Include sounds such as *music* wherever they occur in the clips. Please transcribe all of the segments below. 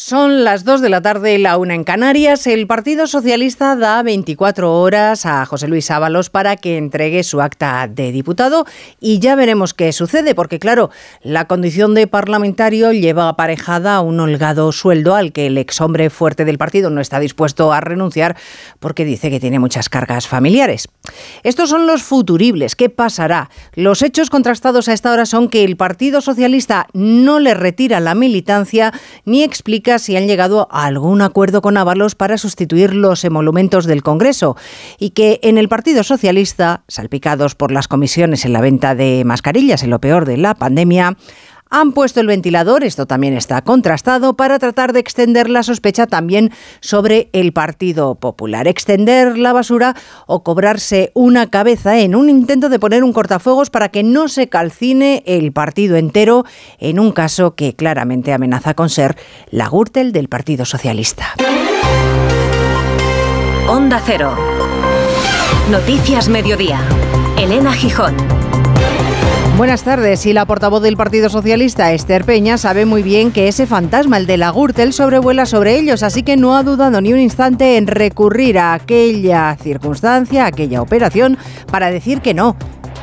Son las 2 de la tarde, la una en Canarias. El Partido Socialista da 24 horas a José Luis Ábalos para que entregue su acta de diputado y ya veremos qué sucede, porque claro, la condición de parlamentario lleva aparejada un holgado sueldo al que el ex hombre fuerte del partido no está dispuesto a renunciar porque dice que tiene muchas cargas familiares. Estos son los futuribles. ¿Qué pasará? Los hechos contrastados a esta hora son que el Partido Socialista no le retira la militancia ni explica si han llegado a algún acuerdo con Ábalos para sustituir los emolumentos del Congreso y que en el Partido Socialista, salpicados por las comisiones en la venta de mascarillas en lo peor de la pandemia, han puesto el ventilador, esto también está contrastado, para tratar de extender la sospecha también sobre el Partido Popular. Extender la basura o cobrarse una cabeza en un intento de poner un cortafuegos para que no se calcine el partido entero en un caso que claramente amenaza con ser la Gürtel del Partido Socialista. Onda Cero. Noticias Mediodía. Elena Gijón. Buenas tardes. Y la portavoz del Partido Socialista, Esther Peña, sabe muy bien que ese fantasma, el de la Gürtel, sobrevuela sobre ellos, así que no ha dudado ni un instante en recurrir a aquella circunstancia, a aquella operación, para decir que no,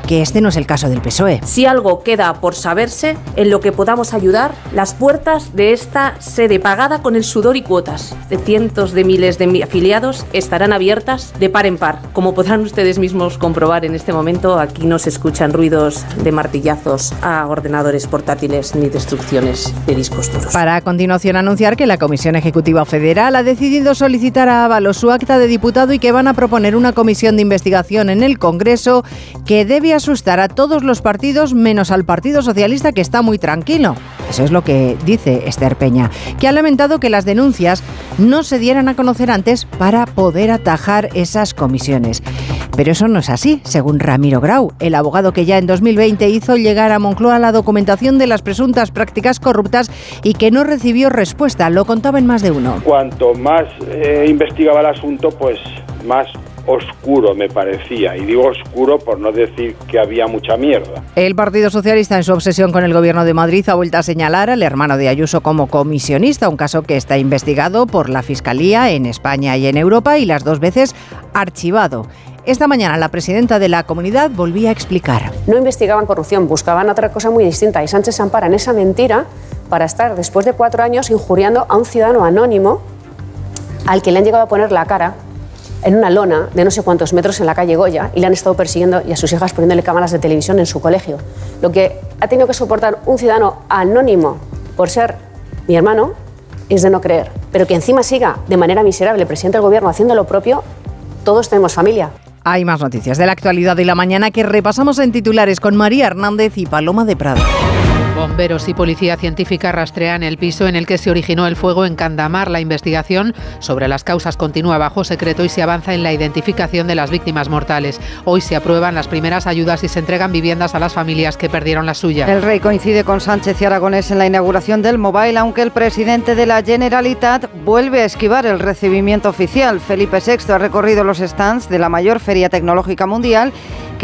que este no es el caso del PSOE. Si algo queda por saberse en lo que podamos ayudar, las puertas de esta sede pagada con el sudor y cuotas de cientos de miles de afiliados estarán abiertas de par en par. Como podrán ustedes mismos comprobar en este momento, aquí no se escuchan ruidos de martillazos a ordenadores portátiles ni destrucciones de discos duros. Para a continuación anunciar que la Comisión Ejecutiva Federal ha decidido solicitar a Ábalos su acta de diputado y que van a proponer una comisión de investigación en el Congreso que debe asustar a todos los partidos menos al Partido Socialista que está muy tranquilo. Eso es lo que dice Esther Peña, que ha lamentado que las denuncias no se dieran a conocer antes para poder atajar esas comisiones. Pero eso no es así, según Ramiro Grau, el abogado que ya en 2020 hizo llegar a Moncloa la documentación de las presuntas prácticas corruptas y que no recibió respuesta. Lo contaba en más de uno. Cuanto más eh, investigaba el asunto, pues más oscuro me parecía. Y digo oscuro por no decir que había mucha mierda. El Partido Socialista, en su obsesión con el Gobierno de Madrid, ha vuelto a señalar al hermano de Ayuso como comisionista, un caso que está investigado por la Fiscalía en España y en Europa y las dos veces archivado. Esta mañana la presidenta de la comunidad volvía a explicar. No investigaban corrupción, buscaban otra cosa muy distinta y Sánchez se ampara en esa mentira para estar después de cuatro años injuriando a un ciudadano anónimo al que le han llegado a poner la cara en una lona de no sé cuántos metros en la calle Goya y le han estado persiguiendo y a sus hijas poniéndole cámaras de televisión en su colegio. Lo que ha tenido que soportar un ciudadano anónimo por ser mi hermano es de no creer. Pero que encima siga de manera miserable el presidente del gobierno haciendo lo propio, todos tenemos familia. Hay más noticias de la actualidad de la mañana que repasamos en titulares con María Hernández y Paloma de Prado. Bomberos y policía científica rastrean el piso en el que se originó el fuego en Candamar. La investigación sobre las causas continúa bajo secreto y se avanza en la identificación de las víctimas mortales. Hoy se aprueban las primeras ayudas y se entregan viviendas a las familias que perdieron la suya. El rey coincide con Sánchez y Aragonés en la inauguración del Mobile, aunque el presidente de la Generalitat vuelve a esquivar el recibimiento oficial. Felipe VI ha recorrido los stands de la mayor feria tecnológica mundial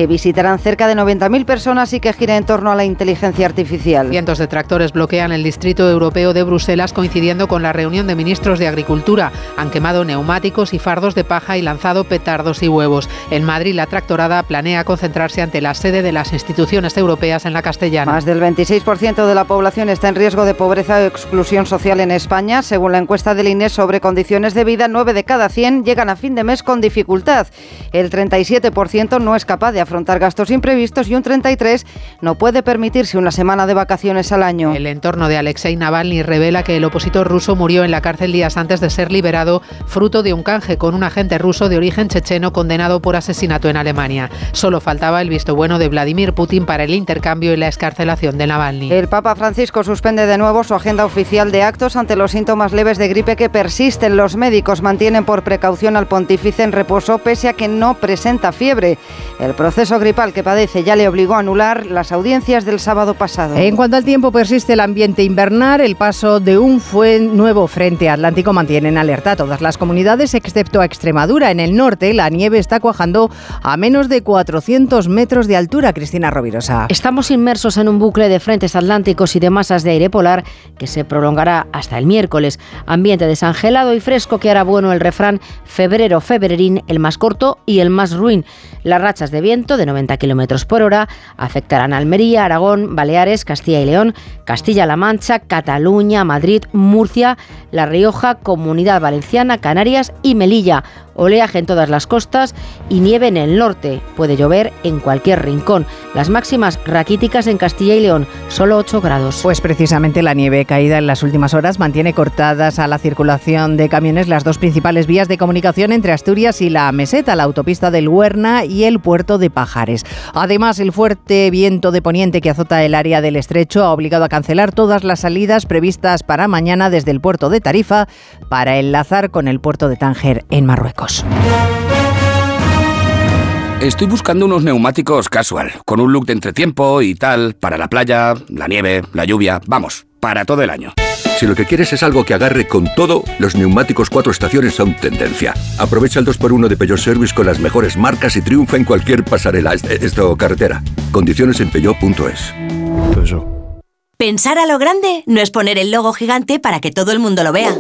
que visitarán cerca de 90.000 personas y que gira en torno a la inteligencia artificial. Cientos de tractores bloquean el distrito europeo de Bruselas coincidiendo con la reunión de ministros de Agricultura. Han quemado neumáticos y fardos de paja y lanzado petardos y huevos. En Madrid, la tractorada planea concentrarse ante la sede de las instituciones europeas en la Castellana. Más del 26% de la población está en riesgo de pobreza o exclusión social en España. Según la encuesta del INE sobre condiciones de vida, 9 de cada 100 llegan a fin de mes con dificultad. El 37% no es capaz de afrontar gastos imprevistos y un 33% no puede permitirse una semana de vacaciones al año. El entorno de Alexei Navalny revela que el opositor ruso murió en la cárcel días antes de ser liberado, fruto de un canje con un agente ruso de origen checheno condenado por asesinato en Alemania. Solo faltaba el visto bueno de Vladimir Putin para el intercambio y la escarcelación de Navalny. El Papa Francisco suspende de nuevo su agenda oficial de actos ante los síntomas leves de gripe que persisten. Los médicos mantienen por precaución al pontífice en reposo pese a que no presenta fiebre. El proceso gripal que padece ya le obligó a anular las audiencias del sábado pasado. En cuanto al tiempo, persiste el ambiente invernal. El paso de un nuevo frente atlántico mantiene en alerta a todas las comunidades, excepto a Extremadura. En el norte, la nieve está cuajando a menos de 400 metros de altura. Cristina Rovirosa. Estamos inmersos en un bucle de frentes atlánticos y de masas de aire polar que se prolongará hasta el miércoles. Ambiente desangelado y fresco que hará bueno el refrán febrero, febrerín, el más corto y el más ruin. Las rachas de viento de 90 km por hora afectarán a Almería, Aragón, Baleares, Castilla y León, Castilla-La Mancha, Cataluña, Madrid, Murcia, La Rioja, Comunidad Valenciana, Canarias y Melilla oleaje en todas las costas y nieve en el norte. Puede llover en cualquier rincón. Las máximas raquíticas en Castilla y León, solo 8 grados. Pues precisamente la nieve caída en las últimas horas mantiene cortadas a la circulación de camiones las dos principales vías de comunicación entre Asturias y la meseta, la autopista del Huerna y el puerto de Pajares. Además, el fuerte viento de poniente que azota el área del estrecho ha obligado a cancelar todas las salidas previstas para mañana desde el puerto de Tarifa para enlazar con el puerto de Tánger en Marruecos. Estoy buscando unos neumáticos casual, con un look de entretiempo y tal, para la playa, la nieve, la lluvia, vamos, para todo el año. Si lo que quieres es algo que agarre con todo, los neumáticos cuatro estaciones son tendencia. Aprovecha el 2x1 de Peugeot Service con las mejores marcas y triunfa en cualquier pasarela, esto carretera. Condiciones en peugeot.es. Pensar a lo grande no es poner el logo gigante para que todo el mundo lo vea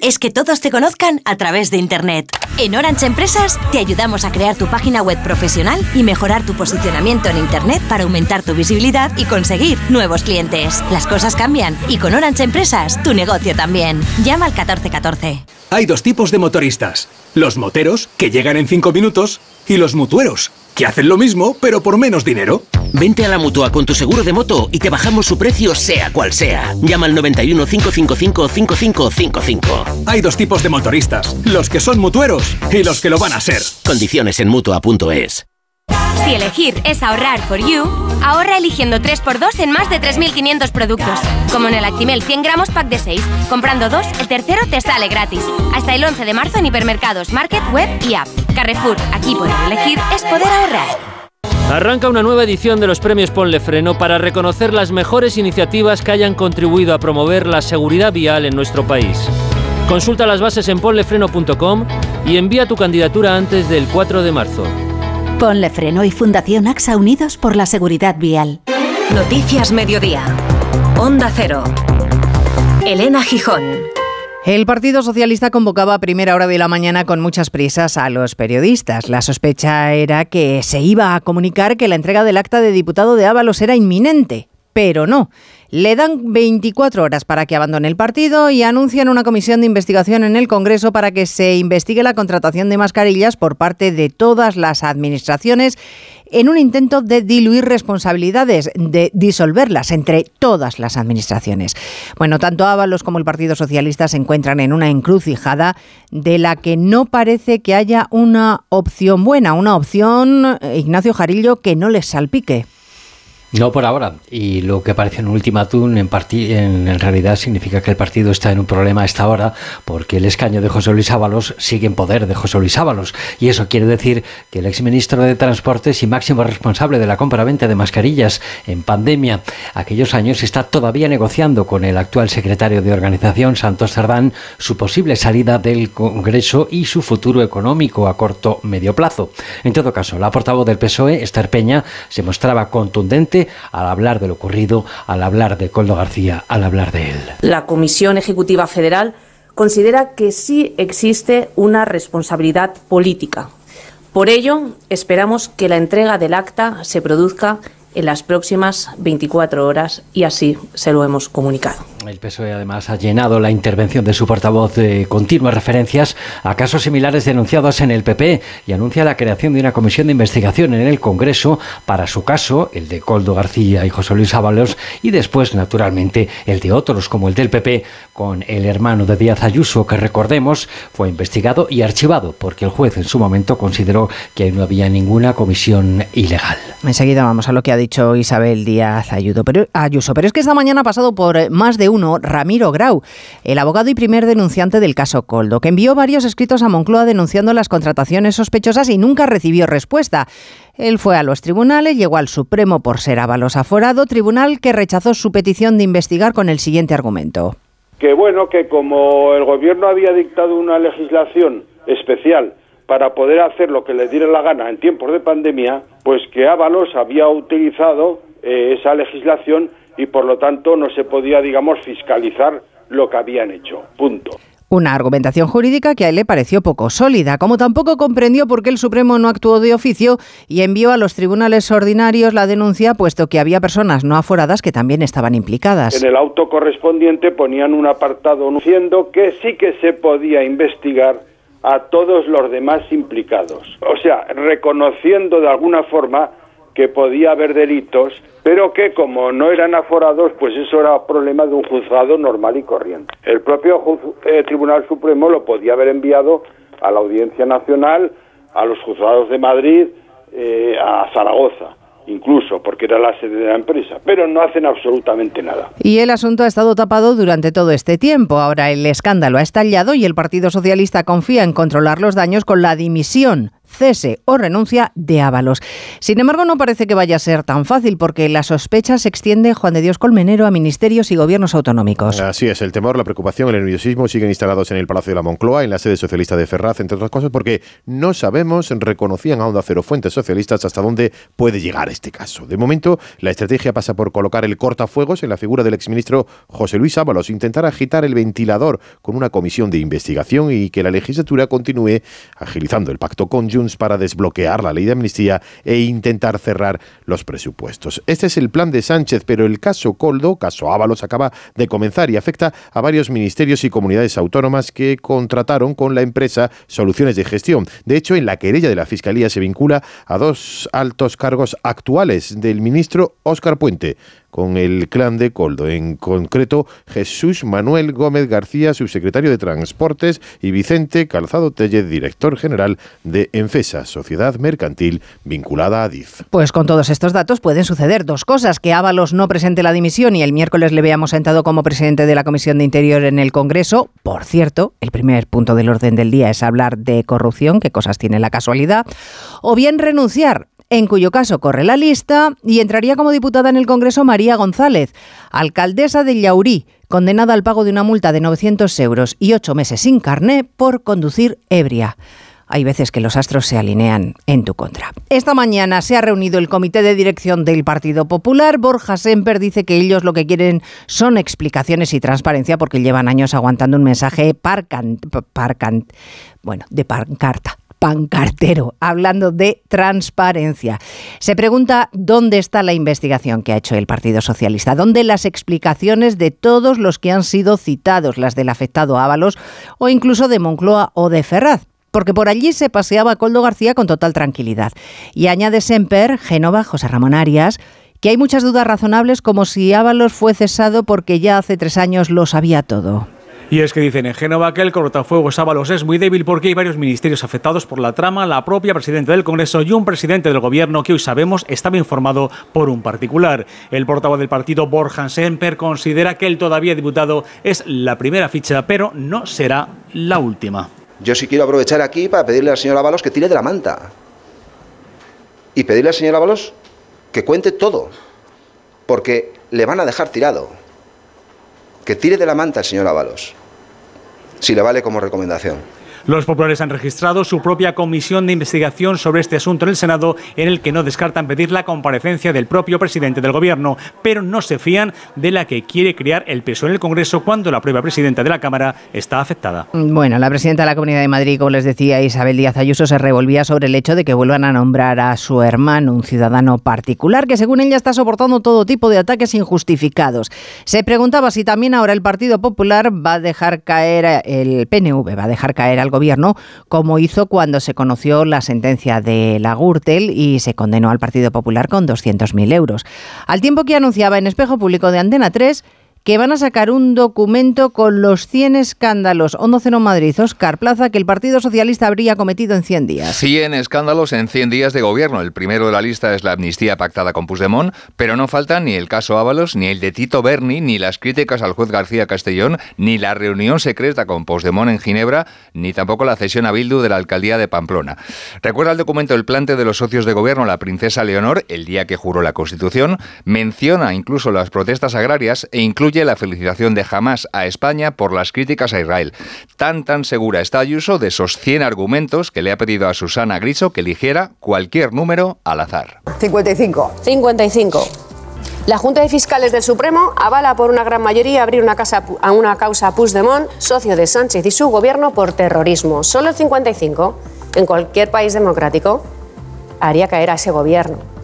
es que todos te conozcan a través de Internet. En Orange Empresas te ayudamos a crear tu página web profesional y mejorar tu posicionamiento en Internet para aumentar tu visibilidad y conseguir nuevos clientes. Las cosas cambian y con Orange Empresas tu negocio también. Llama al 1414. Hay dos tipos de motoristas. Los moteros, que llegan en 5 minutos, y los mutueros que hacen lo mismo, pero por menos dinero. Vente a la mutua con tu seguro de moto y te bajamos su precio, sea cual sea. Llama al 91 555 5555. Hay dos tipos de motoristas: los que son mutueros y los que lo van a ser. Condiciones en mutua.es. Si elegir es ahorrar for you, ahorra eligiendo 3x2 en más de 3.500 productos. Como en el Actimel 100 gramos pack de 6. Comprando dos, el tercero te sale gratis. Hasta el 11 de marzo en hipermercados, market, web y app. Carrefour, aquí poder elegir es poder ahorrar. Arranca una nueva edición de los premios Ponle Freno para reconocer las mejores iniciativas que hayan contribuido a promover la seguridad vial en nuestro país. Consulta las bases en ponlefreno.com y envía tu candidatura antes del 4 de marzo. Ponle Freno y Fundación AXA Unidos por la Seguridad Vial. Noticias Mediodía. Onda Cero. Elena Gijón. El Partido Socialista convocaba a primera hora de la mañana con muchas prisas a los periodistas. La sospecha era que se iba a comunicar que la entrega del acta de diputado de Ábalos era inminente, pero no. Le dan 24 horas para que abandone el partido y anuncian una comisión de investigación en el Congreso para que se investigue la contratación de mascarillas por parte de todas las administraciones en un intento de diluir responsabilidades, de disolverlas entre todas las administraciones. Bueno, tanto Ábalos como el Partido Socialista se encuentran en una encrucijada de la que no parece que haya una opción buena, una opción, eh, Ignacio Jarillo, que no les salpique. No por ahora. Y lo que parece un ultimátum en, en, en, realidad significa que el partido está en un problema a esta hora porque el escaño de José Luis Ábalos sigue en poder de José Luis Ábalos. Y eso quiere decir que el exministro de Transportes y máximo responsable de la compra-venta de mascarillas en pandemia aquellos años está todavía negociando con el actual secretario de organización, Santos Cerdán, su posible salida del Congreso y su futuro económico a corto medio plazo. En todo caso, la portavoz del PSOE, Esther Peña, se mostraba contundente al hablar de lo ocurrido, al hablar de Coldo García, al hablar de él. La Comisión Ejecutiva Federal considera que sí existe una responsabilidad política. Por ello, esperamos que la entrega del acta se produzca en las próximas 24 horas y así se lo hemos comunicado. El PSOE además ha llenado la intervención de su portavoz de continuas referencias a casos similares denunciados en el PP y anuncia la creación de una comisión de investigación en el Congreso para su caso, el de Coldo García y José Luis Ábalos, y después, naturalmente, el de otros como el del PP, con el hermano de Díaz Ayuso, que recordemos fue investigado y archivado porque el juez en su momento consideró que no había ninguna comisión ilegal. Enseguida vamos a lo que ha dicho Isabel Díaz. Pero, Ayuso. Pero es que esta mañana ha pasado por más de uno Ramiro Grau, el abogado y primer denunciante del caso Coldo, que envió varios escritos a Moncloa denunciando las contrataciones sospechosas y nunca recibió respuesta. Él fue a los tribunales, llegó al Supremo por ser avalos aforado, tribunal que rechazó su petición de investigar con el siguiente argumento. Que bueno, que como el gobierno había dictado una legislación especial para poder hacer lo que le diera la gana en tiempos de pandemia, pues que Ábalos había utilizado eh, esa legislación y por lo tanto no se podía, digamos, fiscalizar lo que habían hecho. Punto. Una argumentación jurídica que a él le pareció poco sólida, como tampoco comprendió por qué el Supremo no actuó de oficio y envió a los tribunales ordinarios la denuncia, puesto que había personas no aforadas que también estaban implicadas. En el auto correspondiente ponían un apartado diciendo que sí que se podía investigar a todos los demás implicados. O sea, reconociendo de alguna forma que podía haber delitos, pero que como no eran aforados, pues eso era problema de un juzgado normal y corriente. El propio eh, Tribunal Supremo lo podía haber enviado a la Audiencia Nacional, a los juzgados de Madrid, eh, a Zaragoza incluso porque era la sede de la empresa, pero no hacen absolutamente nada. Y el asunto ha estado tapado durante todo este tiempo. Ahora el escándalo ha estallado y el Partido Socialista confía en controlar los daños con la dimisión cese o renuncia de Ábalos. Sin embargo, no parece que vaya a ser tan fácil porque la sospecha se extiende, Juan de Dios Colmenero, a ministerios y gobiernos autonómicos. Así es, el temor, la preocupación, el nerviosismo siguen instalados en el Palacio de la Moncloa, en la sede socialista de Ferraz, entre otras cosas, porque no sabemos, reconocían a Onda Cero fuentes socialistas hasta dónde puede llegar este caso. De momento, la estrategia pasa por colocar el cortafuegos en la figura del exministro José Luis Ábalos, intentar agitar el ventilador con una comisión de investigación y que la legislatura continúe agilizando el pacto con para desbloquear la ley de amnistía e intentar cerrar los presupuestos. Este es el plan de Sánchez, pero el caso Coldo, caso Ábalos, acaba de comenzar y afecta a varios ministerios y comunidades autónomas que contrataron con la empresa Soluciones de Gestión. De hecho, en la querella de la Fiscalía se vincula a dos altos cargos actuales del ministro Óscar Puente, con el clan de Coldo, en concreto Jesús Manuel Gómez García, subsecretario de Transportes, y Vicente Calzado Tellez, director general de Enfesa, sociedad mercantil vinculada a DIF. Pues con todos estos datos pueden suceder dos cosas, que Ábalos no presente la dimisión y el miércoles le veamos sentado como presidente de la Comisión de Interior en el Congreso. Por cierto, el primer punto del orden del día es hablar de corrupción, qué cosas tiene la casualidad, o bien renunciar en cuyo caso corre la lista y entraría como diputada en el Congreso María González, alcaldesa de Llaurí, condenada al pago de una multa de 900 euros y ocho meses sin carné por conducir ebria. Hay veces que los astros se alinean en tu contra. Esta mañana se ha reunido el comité de dirección del Partido Popular. Borja Semper dice que ellos lo que quieren son explicaciones y transparencia porque llevan años aguantando un mensaje bueno, de pancarta pancartero, hablando de transparencia. Se pregunta dónde está la investigación que ha hecho el Partido Socialista, dónde las explicaciones de todos los que han sido citados, las del afectado Ábalos o incluso de Moncloa o de Ferraz porque por allí se paseaba Coldo García con total tranquilidad. Y añade Semper, Génova, José Ramón Arias, que hay muchas dudas razonables como si Ábalos fue cesado porque ya hace tres años lo sabía todo. Y es que dicen en Génova que el cortafuegos Ábalos es muy débil porque hay varios ministerios afectados por la trama, la propia presidenta del Congreso y un presidente del gobierno que hoy sabemos estaba informado por un particular. El portavoz del partido, Borjan Semper, considera que el todavía diputado es la primera ficha, pero no será la última. Yo sí quiero aprovechar aquí para pedirle al señor Ábalos que tire de la manta. Y pedirle al señor Ábalos que cuente todo. Porque le van a dejar tirado que tire de la manta el señor Ábalos, si le vale como recomendación. Los populares han registrado su propia comisión de investigación sobre este asunto en el Senado, en el que no descartan pedir la comparecencia del propio presidente del Gobierno, pero no se fían de la que quiere crear el peso en el Congreso cuando la propia presidenta de la Cámara está afectada. Bueno, la presidenta de la Comunidad de Madrid, como les decía Isabel Díaz Ayuso, se revolvía sobre el hecho de que vuelvan a nombrar a su hermano, un ciudadano particular, que según ella está soportando todo tipo de ataques injustificados. Se preguntaba si también ahora el Partido Popular va a dejar caer, el PNV va a dejar caer algo gobierno, como hizo cuando se conoció la sentencia de la Gürtel y se condenó al Partido Popular con 200.000 euros. Al tiempo que anunciaba en espejo público de Antena 3 que van a sacar un documento con los 100 escándalos. Onda Cero Madrid, Oscar Plaza, que el Partido Socialista habría cometido en 100 días. 100 escándalos en 100 días de gobierno. El primero de la lista es la amnistía pactada con Puigdemont, pero no faltan ni el caso Ábalos, ni el de Tito Berni, ni las críticas al juez García Castellón, ni la reunión secreta con Puigdemont en Ginebra, ni tampoco la cesión a Bildu de la alcaldía de Pamplona. Recuerda el documento El plante de los socios de gobierno, la princesa Leonor, el día que juró la Constitución, menciona incluso las protestas agrarias e incluye la felicitación de Hamas a España por las críticas a Israel. Tan tan segura está Ayuso de esos 100 argumentos que le ha pedido a Susana Griso que eligiera cualquier número al azar. 55. 55. La Junta de Fiscales del Supremo avala por una gran mayoría abrir una, casa, a una causa a Puigdemont, socio de Sánchez y su gobierno, por terrorismo. Solo el 55, en cualquier país democrático, haría caer a ese gobierno.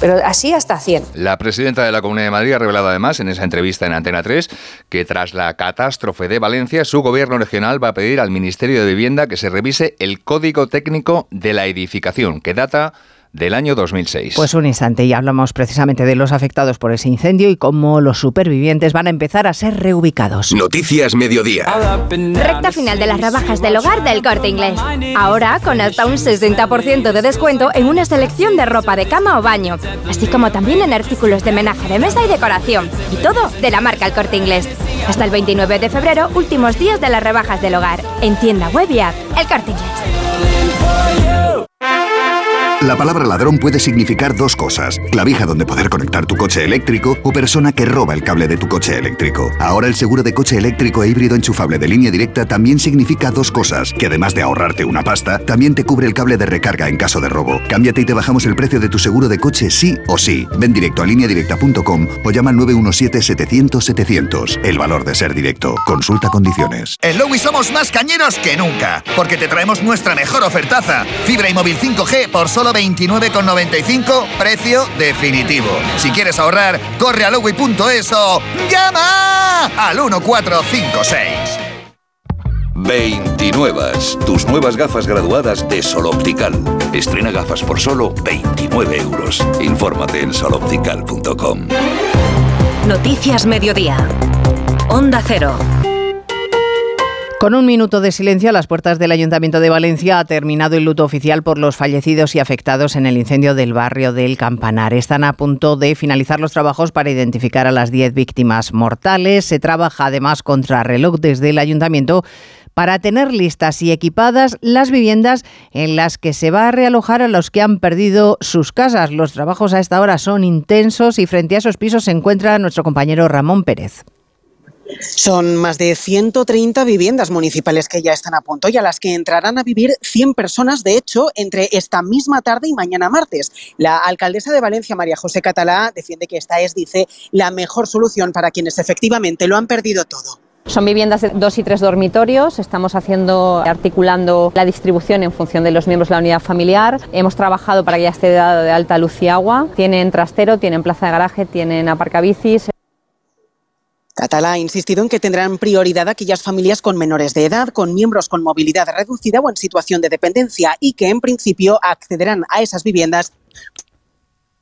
Pero así hasta 100. La presidenta de la Comunidad de Madrid ha revelado además en esa entrevista en Antena 3 que tras la catástrofe de Valencia, su gobierno regional va a pedir al Ministerio de Vivienda que se revise el Código Técnico de la Edificación, que data del año 2006. Pues un instante y hablamos precisamente de los afectados por ese incendio y cómo los supervivientes van a empezar a ser reubicados. Noticias Mediodía. Recta final de las rebajas del hogar del corte inglés. Ahora con hasta un 60% de descuento en una selección de ropa de cama o baño, así como también en artículos de menaje de mesa y decoración. Y todo de la marca El corte inglés. Hasta el 29 de febrero, últimos días de las rebajas del hogar. En tienda web y app. El corte inglés. La palabra ladrón puede significar dos cosas. Clavija donde poder conectar tu coche eléctrico o persona que roba el cable de tu coche eléctrico. Ahora el seguro de coche eléctrico e híbrido enchufable de línea directa también significa dos cosas. Que además de ahorrarte una pasta, también te cubre el cable de recarga en caso de robo. Cámbiate y te bajamos el precio de tu seguro de coche sí o sí. Ven directo a lineadirecta.com o llama al 917-700-700. El valor de ser directo. Consulta condiciones. En Lowy somos más cañeros que nunca, porque te traemos nuestra mejor ofertaza. Fibra y móvil 5G por solo 29,95, precio definitivo. Si quieres ahorrar, corre a lowy.es o llama al 1456. 29. Tus nuevas gafas graduadas de Sol Optical. Estrena gafas por solo 29 euros. Infórmate en soloptical.com. Noticias Mediodía. Onda Cero. Con un minuto de silencio a las puertas del Ayuntamiento de Valencia ha terminado el luto oficial por los fallecidos y afectados en el incendio del barrio del Campanar. Están a punto de finalizar los trabajos para identificar a las 10 víctimas mortales. Se trabaja además contra reloj desde el Ayuntamiento para tener listas y equipadas las viviendas en las que se va a realojar a los que han perdido sus casas. Los trabajos a esta hora son intensos y frente a esos pisos se encuentra nuestro compañero Ramón Pérez. Son más de 130 viviendas municipales que ya están a punto y a las que entrarán a vivir 100 personas, de hecho, entre esta misma tarde y mañana martes. La alcaldesa de Valencia, María José Catalá, defiende que esta es, dice, la mejor solución para quienes efectivamente lo han perdido todo. Son viviendas de dos y tres dormitorios. Estamos haciendo, articulando la distribución en función de los miembros de la unidad familiar. Hemos trabajado para que ya esté dado de alta luz y agua. Tienen trastero, tienen plaza de garaje, tienen aparcabicis. Catalá ha insistido en que tendrán prioridad aquellas familias con menores de edad, con miembros con movilidad reducida o en situación de dependencia y que en principio accederán a esas viviendas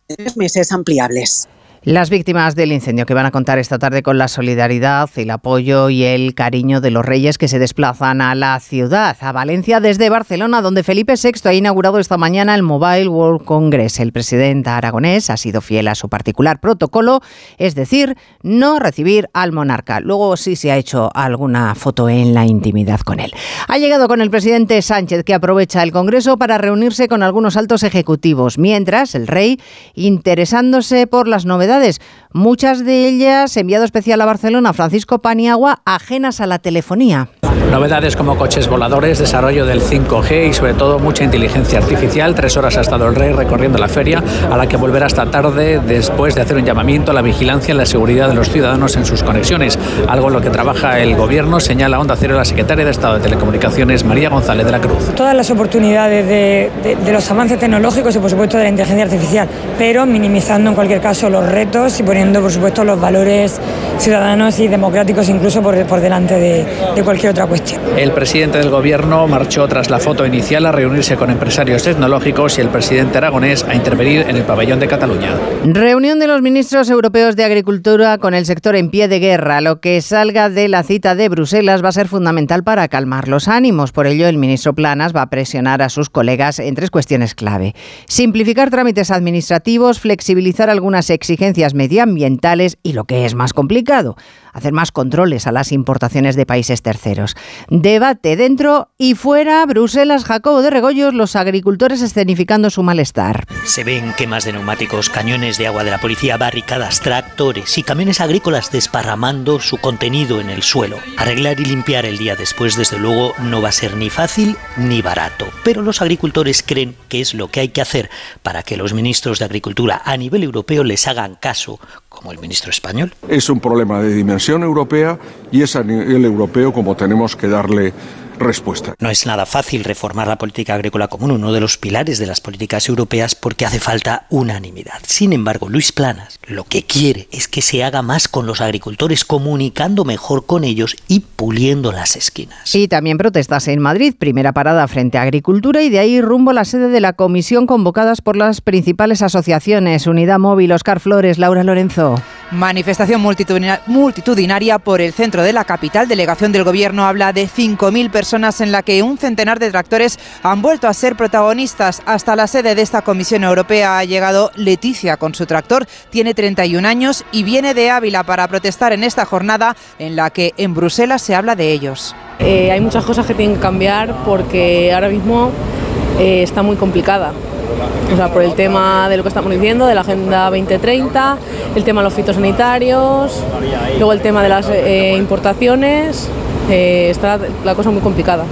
en tres meses ampliables. Las víctimas del incendio que van a contar esta tarde con la solidaridad, el apoyo y el cariño de los reyes que se desplazan a la ciudad, a Valencia desde Barcelona, donde Felipe VI ha inaugurado esta mañana el Mobile World Congress. El presidente aragonés ha sido fiel a su particular protocolo, es decir, no recibir al monarca. Luego sí se ha hecho alguna foto en la intimidad con él. Ha llegado con el presidente Sánchez, que aprovecha el Congreso para reunirse con algunos altos ejecutivos, mientras el rey interesándose por las novedades muchas de ellas, enviado especial a Barcelona, Francisco Paniagua, ajenas a la telefonía. Novedades como coches voladores, desarrollo del 5G y sobre todo mucha inteligencia artificial. Tres horas ha estado el rey recorriendo la feria, a la que volverá esta tarde después de hacer un llamamiento a la vigilancia y la seguridad de los ciudadanos en sus conexiones, algo en lo que trabaja el gobierno, señala Onda Cero la secretaria de Estado de Telecomunicaciones, María González de la Cruz. Todas las oportunidades de, de, de los avances tecnológicos y por supuesto de la inteligencia artificial, pero minimizando en cualquier caso los retos y poniendo por supuesto los valores ciudadanos y democráticos incluso por, por delante de, de cualquier otra otra cuestión. El presidente del gobierno marchó tras la foto inicial a reunirse con empresarios tecnológicos y el presidente aragonés a intervenir en el pabellón de Cataluña. Reunión de los ministros europeos de Agricultura con el sector en pie de guerra. Lo que salga de la cita de Bruselas va a ser fundamental para calmar los ánimos. Por ello, el ministro Planas va a presionar a sus colegas en tres cuestiones clave. Simplificar trámites administrativos, flexibilizar algunas exigencias medioambientales y, lo que es más complicado, hacer más controles a las importaciones de países terceros. Debate dentro y fuera, Bruselas, Jacobo de Regoyos, los agricultores escenificando su malestar. Se ven quemas de neumáticos, cañones de agua de la policía, barricadas, tractores y camiones agrícolas desparramando su contenido en el suelo. Arreglar y limpiar el día después, desde luego, no va a ser ni fácil ni barato. Pero los agricultores creen que es lo que hay que hacer para que los ministros de Agricultura a nivel europeo les hagan caso, como el ministro español. Es un problema de dimensión europea y es a nivel europeo como tenemos que darle respuesta. No es nada fácil reformar la política agrícola común, uno de los pilares de las políticas europeas, porque hace falta unanimidad. Sin embargo, Luis Planas lo que quiere es que se haga más con los agricultores, comunicando mejor con ellos y puliendo las esquinas. Y también protestas en Madrid, primera parada frente a Agricultura y de ahí rumbo a la sede de la comisión convocadas por las principales asociaciones, Unidad Móvil, Oscar Flores, Laura Lorenzo. Manifestación multitudinaria por el centro de la capital. Delegación del Gobierno habla de 5.000 personas en la que un centenar de tractores han vuelto a ser protagonistas. Hasta la sede de esta Comisión Europea ha llegado Leticia con su tractor. Tiene 31 años y viene de Ávila para protestar en esta jornada en la que en Bruselas se habla de ellos. Eh, hay muchas cosas que tienen que cambiar porque ahora mismo eh, está muy complicada. O sea, por el tema de lo que estamos diciendo, de la Agenda 2030, el tema de los fitosanitarios, luego el tema de las eh, importaciones, eh, está la cosa muy complicada.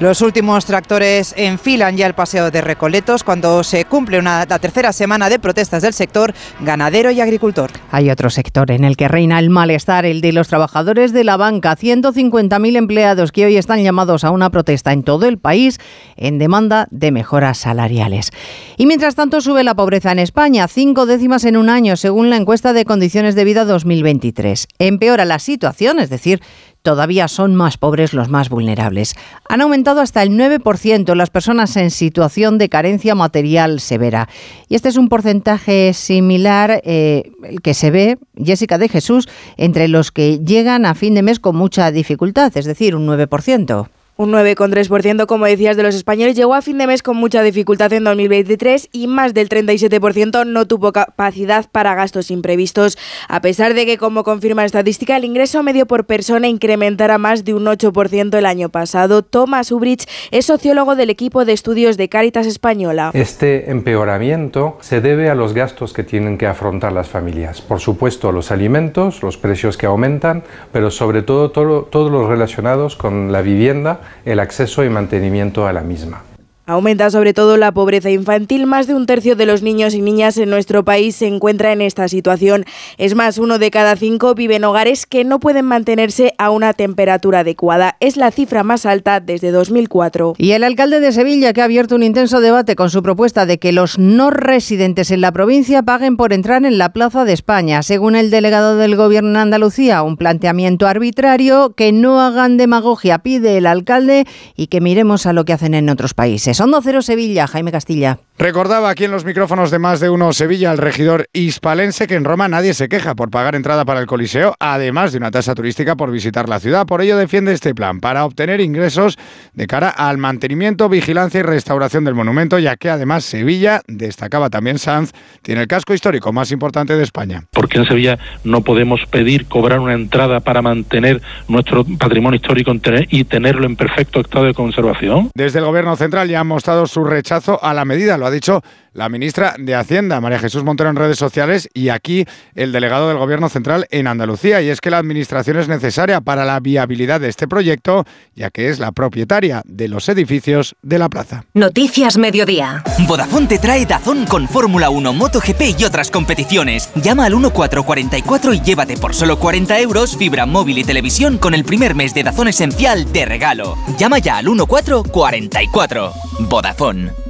Los últimos tractores enfilan ya el paseo de Recoletos cuando se cumple una, la tercera semana de protestas del sector ganadero y agricultor. Hay otro sector en el que reina el malestar, el de los trabajadores de la banca. 150.000 empleados que hoy están llamados a una protesta en todo el país en demanda de mejoras salariales. Y mientras tanto sube la pobreza en España, cinco décimas en un año, según la encuesta de condiciones de vida 2023. Empeora la situación, es decir, todavía son más pobres los más vulnerables. Han aumentado hasta el 9% las personas en situación de carencia material severa. Y este es un porcentaje similar eh, que se ve, Jessica de Jesús, entre los que llegan a fin de mes con mucha dificultad, es decir, un 9%. Un 9,3%, como decías, de los españoles llegó a fin de mes con mucha dificultad en 2023 y más del 37% no tuvo capacidad para gastos imprevistos, a pesar de que, como confirma la estadística, el ingreso medio por persona incrementara más de un 8% el año pasado. Thomas Ubrich es sociólogo del equipo de estudios de Cáritas Española. Este empeoramiento se debe a los gastos que tienen que afrontar las familias. Por supuesto, los alimentos, los precios que aumentan, pero sobre todo, todos los relacionados con la vivienda el acceso y mantenimiento a la misma. Aumenta sobre todo la pobreza infantil. Más de un tercio de los niños y niñas en nuestro país se encuentra en esta situación. Es más, uno de cada cinco vive en hogares que no pueden mantenerse a una temperatura adecuada. Es la cifra más alta desde 2004. Y el alcalde de Sevilla, que ha abierto un intenso debate con su propuesta de que los no residentes en la provincia paguen por entrar en la Plaza de España. Según el delegado del Gobierno en Andalucía, un planteamiento arbitrario, que no hagan demagogia, pide el alcalde y que miremos a lo que hacen en otros países. Onda Cero Sevilla, Jaime Castilla. Recordaba aquí en los micrófonos de más de uno Sevilla el regidor hispalense que en Roma nadie se queja por pagar entrada para el Coliseo, además de una tasa turística por visitar la ciudad. Por ello defiende este plan para obtener ingresos de cara al mantenimiento, vigilancia y restauración del monumento, ya que además Sevilla, destacaba también Sanz, tiene el casco histórico más importante de España. Porque en Sevilla no podemos pedir cobrar una entrada para mantener nuestro patrimonio histórico y tenerlo en perfecto estado de conservación? Desde el Gobierno Central ya han mostrado su rechazo a la medida, lo ha dicho la ministra de Hacienda, María Jesús Montero, en redes sociales y aquí el delegado del Gobierno Central en Andalucía. Y es que la administración es necesaria para la viabilidad de este proyecto, ya que es la propietaria de los edificios de la plaza. Noticias Mediodía. Vodafone te trae Dazón con Fórmula 1, MotoGP y otras competiciones. Llama al 1444 y llévate por solo 40 euros fibra móvil y televisión con el primer mes de Dazón Esencial de regalo. Llama ya al 1444. Vodafone.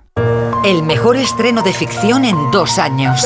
El mejor estreno de ficción en dos años.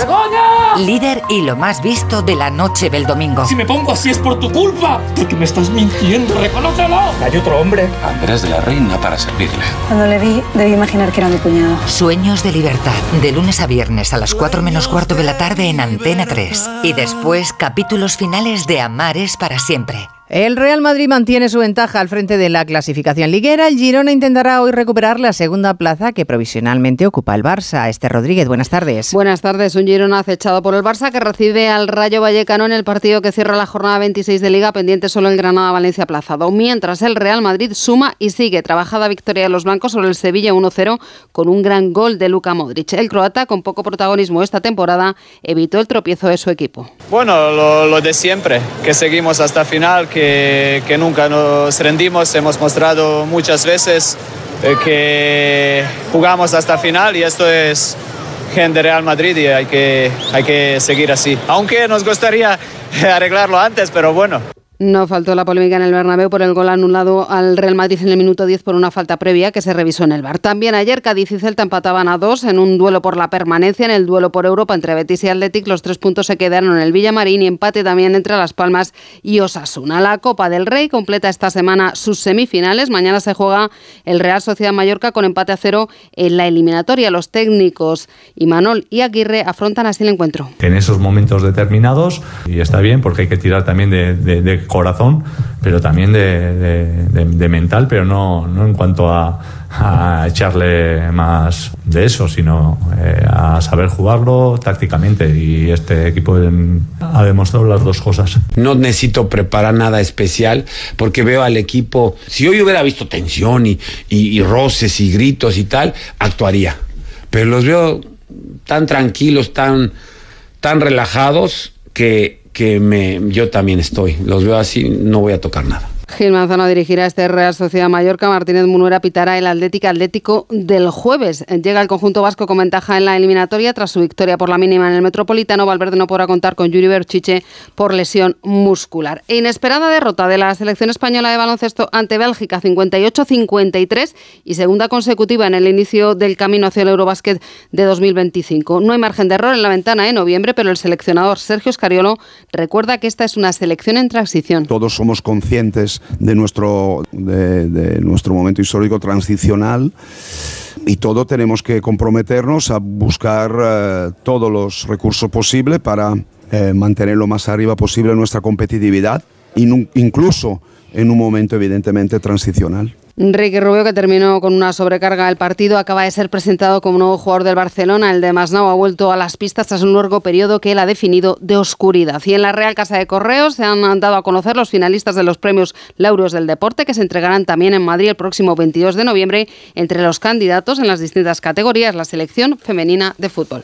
Líder y lo más visto de la noche del domingo. Si me pongo así es por tu culpa. Porque me estás mintiendo, reconócelo. Hay otro hombre. Andrés de la Reina para servirle. Cuando le vi, debí imaginar que era mi cuñado. Sueños de libertad. De lunes a viernes a las 4 menos cuarto de la tarde en Antena 3. Y después capítulos finales de Amares para siempre. El Real Madrid mantiene su ventaja al frente de la clasificación liguera. El Girona intentará hoy recuperar la segunda plaza que provisionalmente ocupa el Barça. Este Rodríguez, buenas tardes. Buenas tardes. Un Girona acechado por el Barça que recibe al Rayo Vallecano en el partido que cierra la jornada 26 de Liga, pendiente solo el Granada-Valencia aplazado. Mientras el Real Madrid suma y sigue trabajada victoria de los blancos sobre el Sevilla 1-0 con un gran gol de Luka Modric. El croata, con poco protagonismo esta temporada, evitó el tropiezo de su equipo. Bueno, lo, lo de siempre, que seguimos hasta final que, nunca nos rendimos. Hemos mostrado muchas veces eh, que jugamos hasta final y esto es gente Real Madrid y hay que, hay que seguir así. Aunque nos gustaría *laughs* arreglarlo antes, pero bueno. No faltó la polémica en el Bernabéu por el gol anulado al Real Madrid en el minuto 10 por una falta previa que se revisó en el bar. También ayer Cádiz y Celta empataban a dos en un duelo por la permanencia en el duelo por Europa entre Betis y Athletic. Los tres puntos se quedaron en el Villamarín y empate también entre Las Palmas y Osasuna. La Copa del Rey completa esta semana sus semifinales. Mañana se juega el Real Sociedad Mallorca con empate a cero en la eliminatoria. Los técnicos Imanol y Aguirre afrontan así el encuentro. En esos momentos determinados, y está bien porque hay que tirar también de, corazón, pero también de, de, de mental, pero no, no en cuanto a, a, echarle más de eso, sino eh, a saber jugarlo tácticamente. Y este equipo ha demostrado las dos cosas. No necesito preparar nada especial porque veo al equipo, si hoy hubiera visto tensión y, y, y roces y gritos y tal, actuaría. Pero los veo tan tranquilos, tan, tan relajados que que me, yo también estoy. Los veo así, no voy a tocar nada. Gil Manzano dirigirá este Real Sociedad Mallorca. Martínez Munuera pitará el Atlético Atlético del jueves. Llega el conjunto vasco con ventaja en la eliminatoria tras su victoria por la mínima en el Metropolitano. Valverde no podrá contar con Yuri Berchiche por lesión muscular. E inesperada derrota de la selección española de baloncesto ante Bélgica 58-53 y segunda consecutiva en el inicio del camino hacia el Eurobásquet de 2025. No hay margen de error en la ventana de noviembre, pero el seleccionador Sergio Scariolo recuerda que esta es una selección en transición. Todos somos conscientes de nuestro, de, nuestro momento histórico transicional y todo tenemos que comprometernos a buscar eh, todos los recursos posibles para eh, mantener lo más arriba posible nuestra competitividad, incluso en un momento evidentemente transicional. Ricky Rubio, que terminó con una sobrecarga del partido, acaba de ser presentado como nuevo jugador del Barcelona. El de Masnau ha vuelto a las pistas tras un largo periodo que él ha definido de oscuridad. Y en la Real Casa de Correos se han dado a conocer los finalistas de los premios Laureos del Deporte, que se entregarán también en Madrid el próximo 22 de noviembre. Entre los candidatos en las distintas categorías, la selección femenina de fútbol.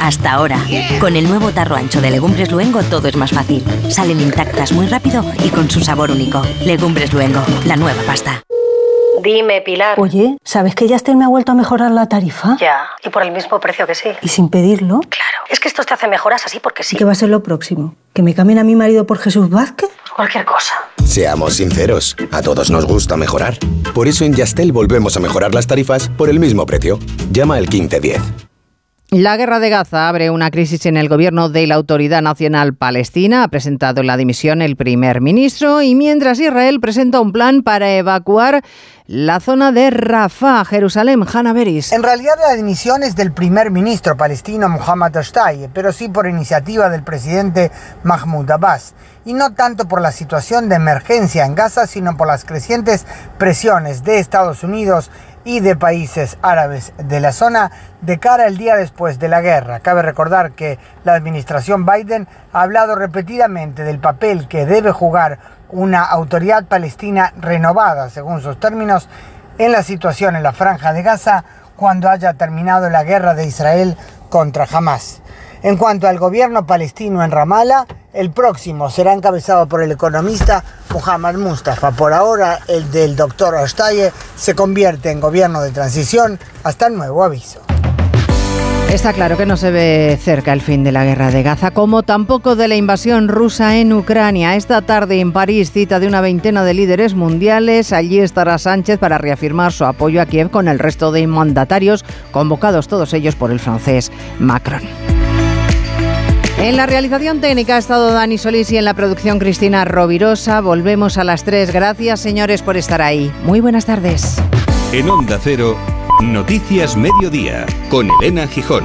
Hasta ahora, con el nuevo tarro ancho de Legumbres Luengo todo es más fácil. Salen intactas muy rápido y con su sabor único. Legumbres Luengo, la nueva pasta. Dime, Pilar. Oye, ¿sabes que Yastel me ha vuelto a mejorar la tarifa? Ya, y por el mismo precio que sí. ¿Y sin pedirlo? Claro, es que esto te hace mejoras así porque sí. ¿Y qué va a ser lo próximo? ¿Que me cambien a mi marido por Jesús Vázquez? Cualquier cosa. Seamos sinceros, a todos nos gusta mejorar. Por eso en Yastel volvemos a mejorar las tarifas por el mismo precio. Llama al 1510. La guerra de Gaza abre una crisis en el gobierno de la Autoridad Nacional Palestina. Ha presentado la dimisión el primer ministro y mientras Israel presenta un plan para evacuar la zona de Rafah, Jerusalén. Hanna Beris. En realidad la dimisión es del primer ministro palestino Mohammad Ashtaye, pero sí por iniciativa del presidente Mahmoud Abbas. Y no tanto por la situación de emergencia en Gaza, sino por las crecientes presiones de Estados Unidos y de países árabes de la zona de cara al día después de la guerra. Cabe recordar que la administración Biden ha hablado repetidamente del papel que debe jugar una autoridad palestina renovada, según sus términos, en la situación en la franja de Gaza cuando haya terminado la guerra de Israel contra Hamas. En cuanto al gobierno palestino en Ramallah, el próximo será encabezado por el economista Muhammad Mustafa. Por ahora, el del doctor Ashtaye se convierte en gobierno de transición hasta nuevo aviso. Está claro que no se ve cerca el fin de la guerra de Gaza, como tampoco de la invasión rusa en Ucrania. Esta tarde en París, cita de una veintena de líderes mundiales. Allí estará Sánchez para reafirmar su apoyo a Kiev con el resto de mandatarios, convocados todos ellos por el francés Macron. En la realización técnica ha estado Dani Solís y en la producción Cristina Rovirosa. Volvemos a las 3. Gracias, señores, por estar ahí. Muy buenas tardes. En Onda Cero, Noticias Mediodía, con Elena Gijón.